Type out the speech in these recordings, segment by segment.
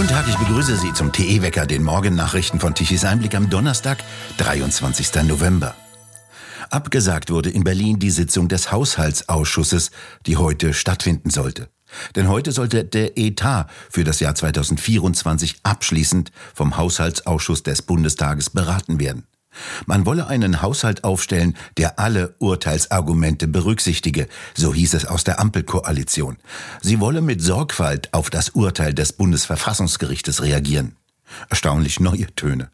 Guten Tag, ich begrüße Sie zum TE-Wecker, den Morgennachrichten von Tichys Einblick am Donnerstag, 23. November. Abgesagt wurde in Berlin die Sitzung des Haushaltsausschusses, die heute stattfinden sollte. Denn heute sollte der Etat für das Jahr 2024 abschließend vom Haushaltsausschuss des Bundestages beraten werden. Man wolle einen Haushalt aufstellen, der alle Urteilsargumente berücksichtige, so hieß es aus der Ampelkoalition. Sie wolle mit Sorgfalt auf das Urteil des Bundesverfassungsgerichtes reagieren. Erstaunlich neue Töne.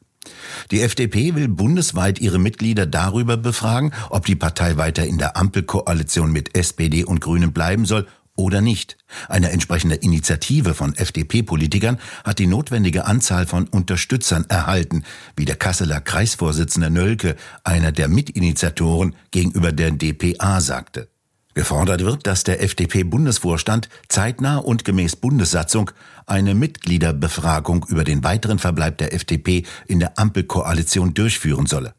Die FDP will bundesweit ihre Mitglieder darüber befragen, ob die Partei weiter in der Ampelkoalition mit SPD und Grünen bleiben soll oder nicht. Eine entsprechende Initiative von FDP-Politikern hat die notwendige Anzahl von Unterstützern erhalten, wie der Kasseler Kreisvorsitzende Nölke, einer der Mitinitiatoren, gegenüber der DPA sagte. Gefordert wird, dass der FDP-Bundesvorstand zeitnah und gemäß Bundessatzung eine Mitgliederbefragung über den weiteren Verbleib der FDP in der Ampelkoalition durchführen solle.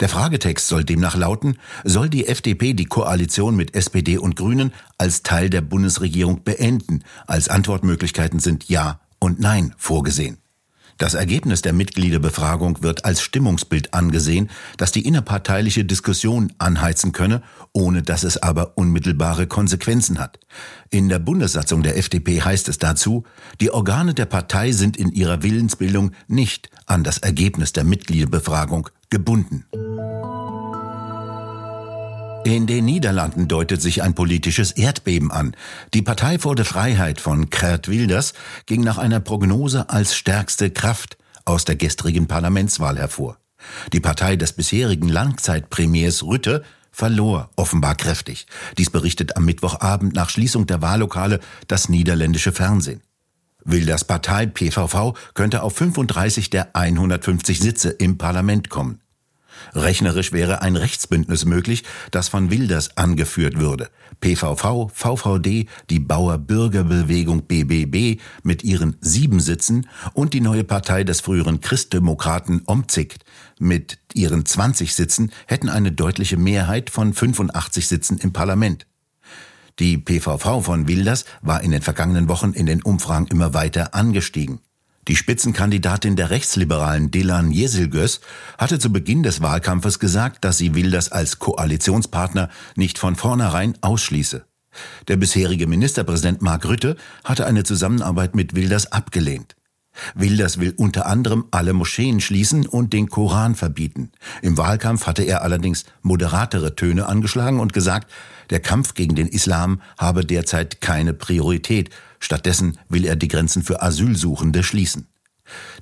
Der Fragetext soll demnach lauten, soll die FDP die Koalition mit SPD und Grünen als Teil der Bundesregierung beenden? Als Antwortmöglichkeiten sind Ja und Nein vorgesehen. Das Ergebnis der Mitgliederbefragung wird als Stimmungsbild angesehen, das die innerparteiliche Diskussion anheizen könne, ohne dass es aber unmittelbare Konsequenzen hat. In der Bundessatzung der FDP heißt es dazu, die Organe der Partei sind in ihrer Willensbildung nicht an das Ergebnis der Mitgliederbefragung gebunden. In den Niederlanden deutet sich ein politisches Erdbeben an. Die Partei vor der Freiheit von Kurt Wilders ging nach einer Prognose als stärkste Kraft aus der gestrigen Parlamentswahl hervor. Die Partei des bisherigen Langzeitpremiers Rütte verlor offenbar kräftig. Dies berichtet am Mittwochabend nach Schließung der Wahllokale das niederländische Fernsehen. Wilders Partei PVV könnte auf 35 der 150 Sitze im Parlament kommen. Rechnerisch wäre ein Rechtsbündnis möglich, das von Wilders angeführt würde. PVV, VVD, die Bauer-Bürgerbewegung BBB mit ihren sieben Sitzen und die neue Partei des früheren Christdemokraten Omzicht mit ihren 20 Sitzen hätten eine deutliche Mehrheit von 85 Sitzen im Parlament. Die PVV von Wilders war in den vergangenen Wochen in den Umfragen immer weiter angestiegen. Die Spitzenkandidatin der Rechtsliberalen Dilan Yesilgöz hatte zu Beginn des Wahlkampfes gesagt, dass sie Wilders als Koalitionspartner nicht von vornherein ausschließe. Der bisherige Ministerpräsident Mark Rütte hatte eine Zusammenarbeit mit Wilders abgelehnt. Wilders will unter anderem alle Moscheen schließen und den Koran verbieten. Im Wahlkampf hatte er allerdings moderatere Töne angeschlagen und gesagt, der Kampf gegen den Islam habe derzeit keine Priorität. Stattdessen will er die Grenzen für Asylsuchende schließen.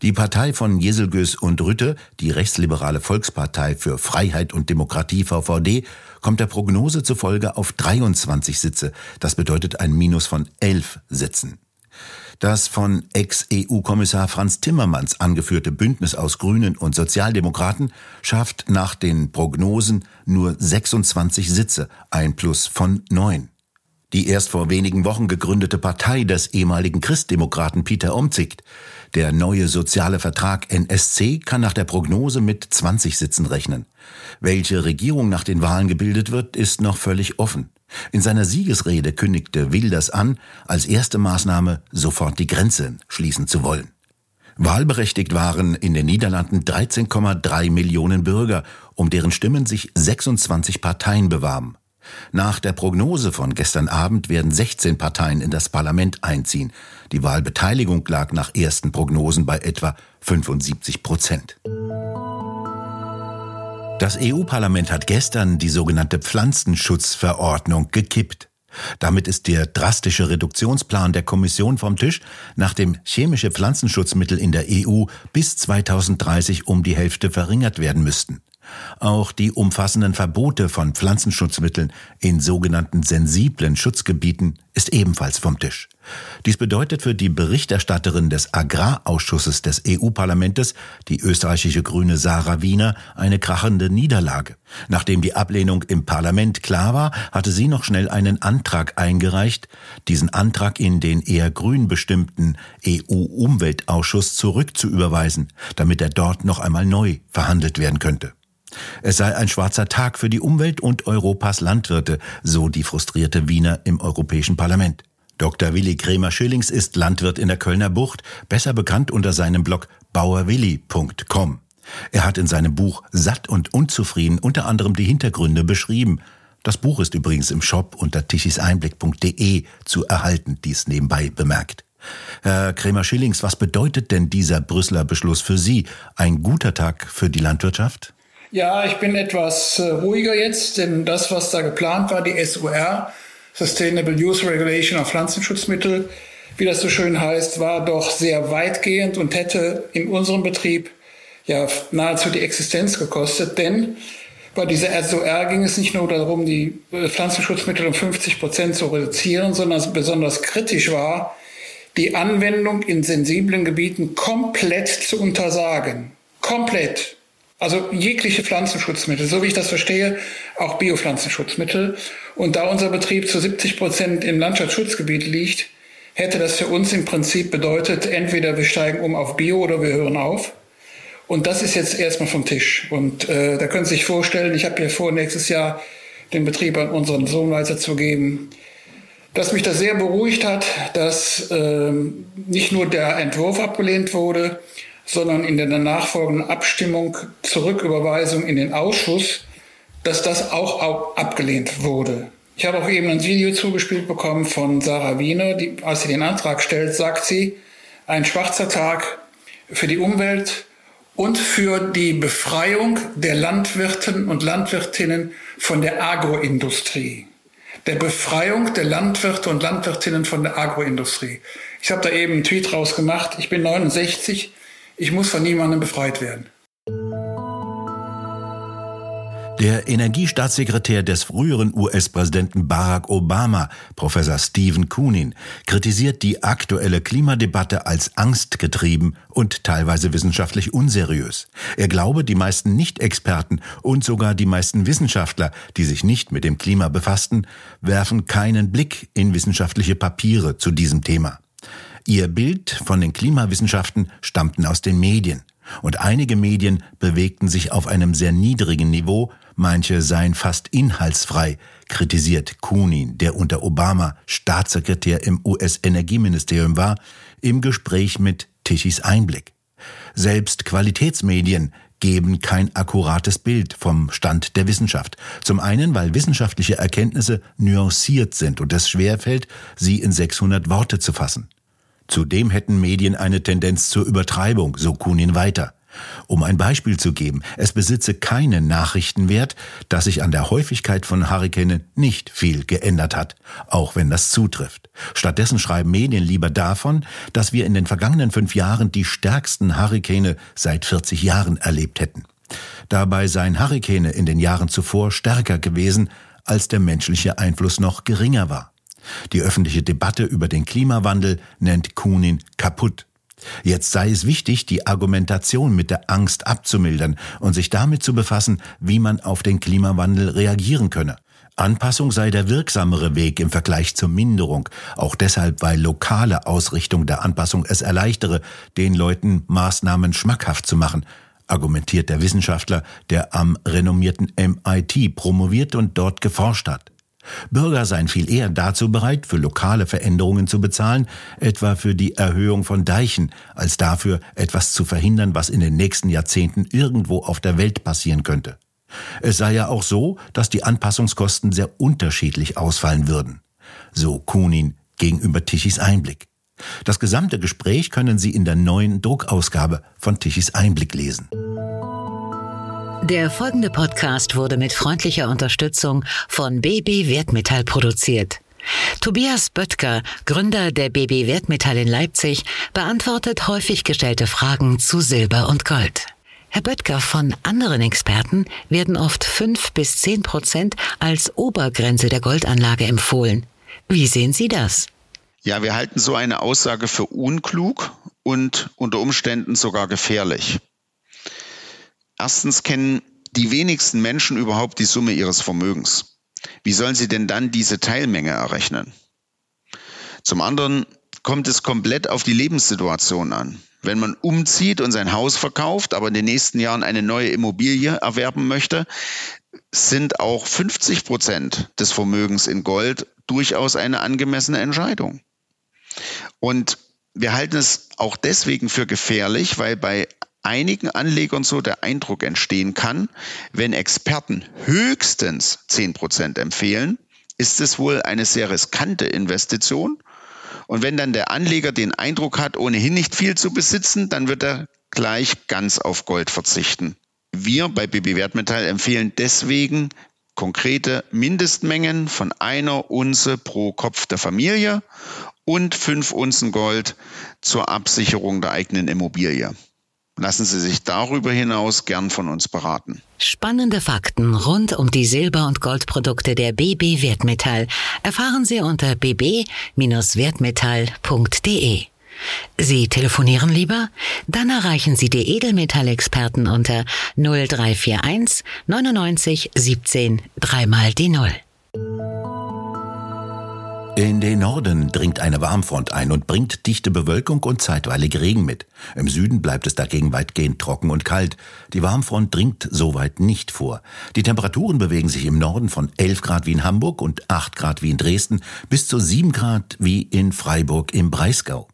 Die Partei von Jeselgös und Rütte, die rechtsliberale Volkspartei für Freiheit und Demokratie VVD, kommt der Prognose zufolge auf 23 Sitze. Das bedeutet ein Minus von 11 Sitzen. Das von Ex-EU-Kommissar Franz Timmermans angeführte Bündnis aus Grünen und Sozialdemokraten schafft nach den Prognosen nur 26 Sitze, ein Plus von neun. Die erst vor wenigen Wochen gegründete Partei des ehemaligen Christdemokraten Peter Omtzigt, der neue soziale Vertrag NSC, kann nach der Prognose mit 20 Sitzen rechnen. Welche Regierung nach den Wahlen gebildet wird, ist noch völlig offen. In seiner Siegesrede kündigte Wilders an, als erste Maßnahme sofort die Grenzen schließen zu wollen. Wahlberechtigt waren in den Niederlanden 13,3 Millionen Bürger, um deren Stimmen sich 26 Parteien bewarben. Nach der Prognose von gestern Abend werden 16 Parteien in das Parlament einziehen. Die Wahlbeteiligung lag nach ersten Prognosen bei etwa 75 Prozent. Das EU-Parlament hat gestern die sogenannte Pflanzenschutzverordnung gekippt. Damit ist der drastische Reduktionsplan der Kommission vom Tisch, nachdem chemische Pflanzenschutzmittel in der EU bis 2030 um die Hälfte verringert werden müssten. Auch die umfassenden Verbote von Pflanzenschutzmitteln in sogenannten sensiblen Schutzgebieten ist ebenfalls vom Tisch. Dies bedeutet für die Berichterstatterin des Agrarausschusses des EU-Parlamentes, die österreichische Grüne Sarah Wiener, eine krachende Niederlage. Nachdem die Ablehnung im Parlament klar war, hatte sie noch schnell einen Antrag eingereicht, diesen Antrag in den eher grün bestimmten EU-Umweltausschuss zurückzuüberweisen, damit er dort noch einmal neu verhandelt werden könnte. Es sei ein schwarzer Tag für die Umwelt und Europas Landwirte, so die frustrierte Wiener im Europäischen Parlament. Dr. Willi Kremer-Schillings ist Landwirt in der Kölner Bucht, besser bekannt unter seinem Blog bauerwilli.com. Er hat in seinem Buch Satt und Unzufrieden unter anderem die Hintergründe beschrieben. Das Buch ist übrigens im Shop unter tichiseinblick.de zu erhalten, dies nebenbei bemerkt. Herr Kremer-Schillings, was bedeutet denn dieser Brüsseler Beschluss für Sie? Ein guter Tag für die Landwirtschaft? Ja, ich bin etwas äh, ruhiger jetzt, denn das, was da geplant war, die SUR, Sustainable Use Regulation of Pflanzenschutzmittel, wie das so schön heißt, war doch sehr weitgehend und hätte in unserem Betrieb ja nahezu die Existenz gekostet, denn bei dieser SOR ging es nicht nur darum, die äh, Pflanzenschutzmittel um 50 Prozent zu reduzieren, sondern besonders kritisch war, die Anwendung in sensiblen Gebieten komplett zu untersagen. Komplett. Also jegliche Pflanzenschutzmittel, so wie ich das verstehe, auch Biopflanzenschutzmittel. Und da unser Betrieb zu 70 Prozent im Landschaftsschutzgebiet liegt, hätte das für uns im Prinzip bedeutet, entweder wir steigen um auf Bio oder wir hören auf. Und das ist jetzt erstmal vom Tisch. Und äh, da können Sie sich vorstellen, ich habe ja vor, nächstes Jahr den Betrieb an unseren Sohn weiterzugeben, dass mich das sehr beruhigt hat, dass äh, nicht nur der Entwurf abgelehnt wurde, sondern in der nachfolgenden Abstimmung Zurücküberweisung in den Ausschuss, dass das auch abgelehnt wurde. Ich habe auch eben ein Video zugespielt bekommen von Sarah Wiener, die, als sie den Antrag stellt, sagt sie, ein schwarzer Tag für die Umwelt und für die Befreiung der Landwirten und Landwirtinnen von der Agroindustrie. Der Befreiung der Landwirte und Landwirtinnen von der Agroindustrie. Ich habe da eben einen Tweet rausgemacht. Ich bin 69. Ich muss von niemandem befreit werden. Der Energiestaatssekretär des früheren US-Präsidenten Barack Obama, Professor Stephen Kunin, kritisiert die aktuelle Klimadebatte als angstgetrieben und teilweise wissenschaftlich unseriös. Er glaube, die meisten Nicht-Experten und sogar die meisten Wissenschaftler, die sich nicht mit dem Klima befassten, werfen keinen Blick in wissenschaftliche Papiere zu diesem Thema. Ihr Bild von den Klimawissenschaften stammten aus den Medien. Und einige Medien bewegten sich auf einem sehr niedrigen Niveau, manche seien fast inhaltsfrei, kritisiert Kunin, der unter Obama Staatssekretär im US-Energieministerium war, im Gespräch mit Tichys Einblick. Selbst Qualitätsmedien geben kein akkurates Bild vom Stand der Wissenschaft. Zum einen, weil wissenschaftliche Erkenntnisse nuanciert sind und es schwerfällt, sie in 600 Worte zu fassen. Zudem hätten Medien eine Tendenz zur Übertreibung, so Kunin weiter. Um ein Beispiel zu geben, es besitze keinen Nachrichtenwert, dass sich an der Häufigkeit von Hurrikanen nicht viel geändert hat, auch wenn das zutrifft. Stattdessen schreiben Medien lieber davon, dass wir in den vergangenen fünf Jahren die stärksten Hurrikane seit 40 Jahren erlebt hätten. Dabei seien Hurrikane in den Jahren zuvor stärker gewesen, als der menschliche Einfluss noch geringer war. Die öffentliche Debatte über den Klimawandel nennt Kunin kaputt. Jetzt sei es wichtig, die Argumentation mit der Angst abzumildern und sich damit zu befassen, wie man auf den Klimawandel reagieren könne. Anpassung sei der wirksamere Weg im Vergleich zur Minderung, auch deshalb, weil lokale Ausrichtung der Anpassung es erleichtere, den Leuten Maßnahmen schmackhaft zu machen, argumentiert der Wissenschaftler, der am renommierten MIT promoviert und dort geforscht hat. Bürger seien viel eher dazu bereit, für lokale Veränderungen zu bezahlen, etwa für die Erhöhung von Deichen, als dafür, etwas zu verhindern, was in den nächsten Jahrzehnten irgendwo auf der Welt passieren könnte. Es sei ja auch so, dass die Anpassungskosten sehr unterschiedlich ausfallen würden. So Kunin gegenüber Tichys Einblick. Das gesamte Gespräch können Sie in der neuen Druckausgabe von Tichys Einblick lesen. Der folgende Podcast wurde mit freundlicher Unterstützung von BB Wertmetall produziert. Tobias Böttger, Gründer der BB Wertmetall in Leipzig, beantwortet häufig gestellte Fragen zu Silber und Gold. Herr Böttger, von anderen Experten werden oft fünf bis zehn Prozent als Obergrenze der Goldanlage empfohlen. Wie sehen Sie das? Ja, wir halten so eine Aussage für unklug und unter Umständen sogar gefährlich. Erstens kennen die wenigsten Menschen überhaupt die Summe ihres Vermögens. Wie sollen sie denn dann diese Teilmenge errechnen? Zum anderen kommt es komplett auf die Lebenssituation an. Wenn man umzieht und sein Haus verkauft, aber in den nächsten Jahren eine neue Immobilie erwerben möchte, sind auch 50 Prozent des Vermögens in Gold durchaus eine angemessene Entscheidung. Und wir halten es auch deswegen für gefährlich, weil bei einigen Anlegern so der Eindruck entstehen kann, wenn Experten höchstens 10 Prozent empfehlen, ist es wohl eine sehr riskante Investition. Und wenn dann der Anleger den Eindruck hat, ohnehin nicht viel zu besitzen, dann wird er gleich ganz auf Gold verzichten. Wir bei BB Wertmetall empfehlen deswegen konkrete Mindestmengen von einer Unze pro Kopf der Familie und fünf Unzen Gold zur Absicherung der eigenen Immobilie. Lassen Sie sich darüber hinaus gern von uns beraten. Spannende Fakten rund um die Silber- und Goldprodukte der BB Wertmetall erfahren Sie unter bb-wertmetall.de. Sie telefonieren lieber? Dann erreichen Sie die Edelmetallexperten unter 0341 99 17 dreimal die Null. In den Norden dringt eine Warmfront ein und bringt dichte Bewölkung und zeitweilig Regen mit. Im Süden bleibt es dagegen weitgehend trocken und kalt. Die Warmfront dringt soweit nicht vor. Die Temperaturen bewegen sich im Norden von 11 Grad wie in Hamburg und 8 Grad wie in Dresden bis zu 7 Grad wie in Freiburg im Breisgau.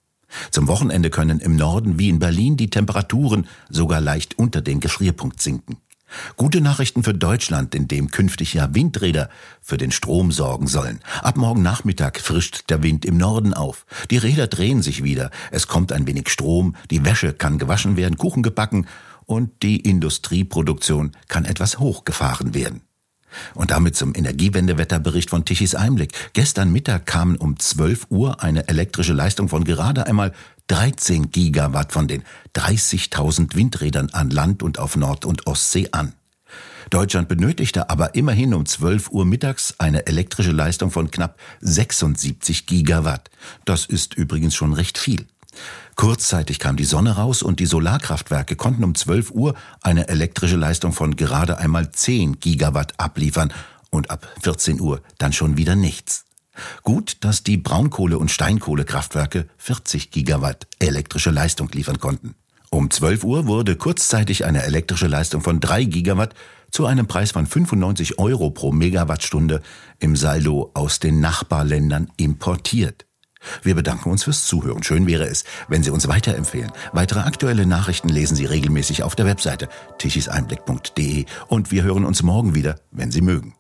Zum Wochenende können im Norden wie in Berlin die Temperaturen sogar leicht unter den Gefrierpunkt sinken. Gute Nachrichten für Deutschland, in dem künftig ja Windräder für den Strom sorgen sollen. Ab morgen Nachmittag frischt der Wind im Norden auf. Die Räder drehen sich wieder, es kommt ein wenig Strom, die Wäsche kann gewaschen werden, Kuchen gebacken und die Industrieproduktion kann etwas hochgefahren werden. Und damit zum Energiewendewetterbericht von Tichys Einblick. Gestern Mittag kamen um 12 Uhr eine elektrische Leistung von gerade einmal 13 Gigawatt von den 30.000 Windrädern an Land und auf Nord- und Ostsee an. Deutschland benötigte aber immerhin um 12 Uhr mittags eine elektrische Leistung von knapp 76 Gigawatt. Das ist übrigens schon recht viel. Kurzzeitig kam die Sonne raus und die Solarkraftwerke konnten um 12 Uhr eine elektrische Leistung von gerade einmal 10 Gigawatt abliefern und ab 14 Uhr dann schon wieder nichts. Gut, dass die Braunkohle- und Steinkohlekraftwerke 40 Gigawatt elektrische Leistung liefern konnten. Um 12 Uhr wurde kurzzeitig eine elektrische Leistung von 3 Gigawatt zu einem Preis von 95 Euro pro Megawattstunde im Saldo aus den Nachbarländern importiert. Wir bedanken uns fürs Zuhören. Schön wäre es, wenn Sie uns weiterempfehlen. Weitere aktuelle Nachrichten lesen Sie regelmäßig auf der Webseite tichiseinblick.de und wir hören uns morgen wieder, wenn Sie mögen.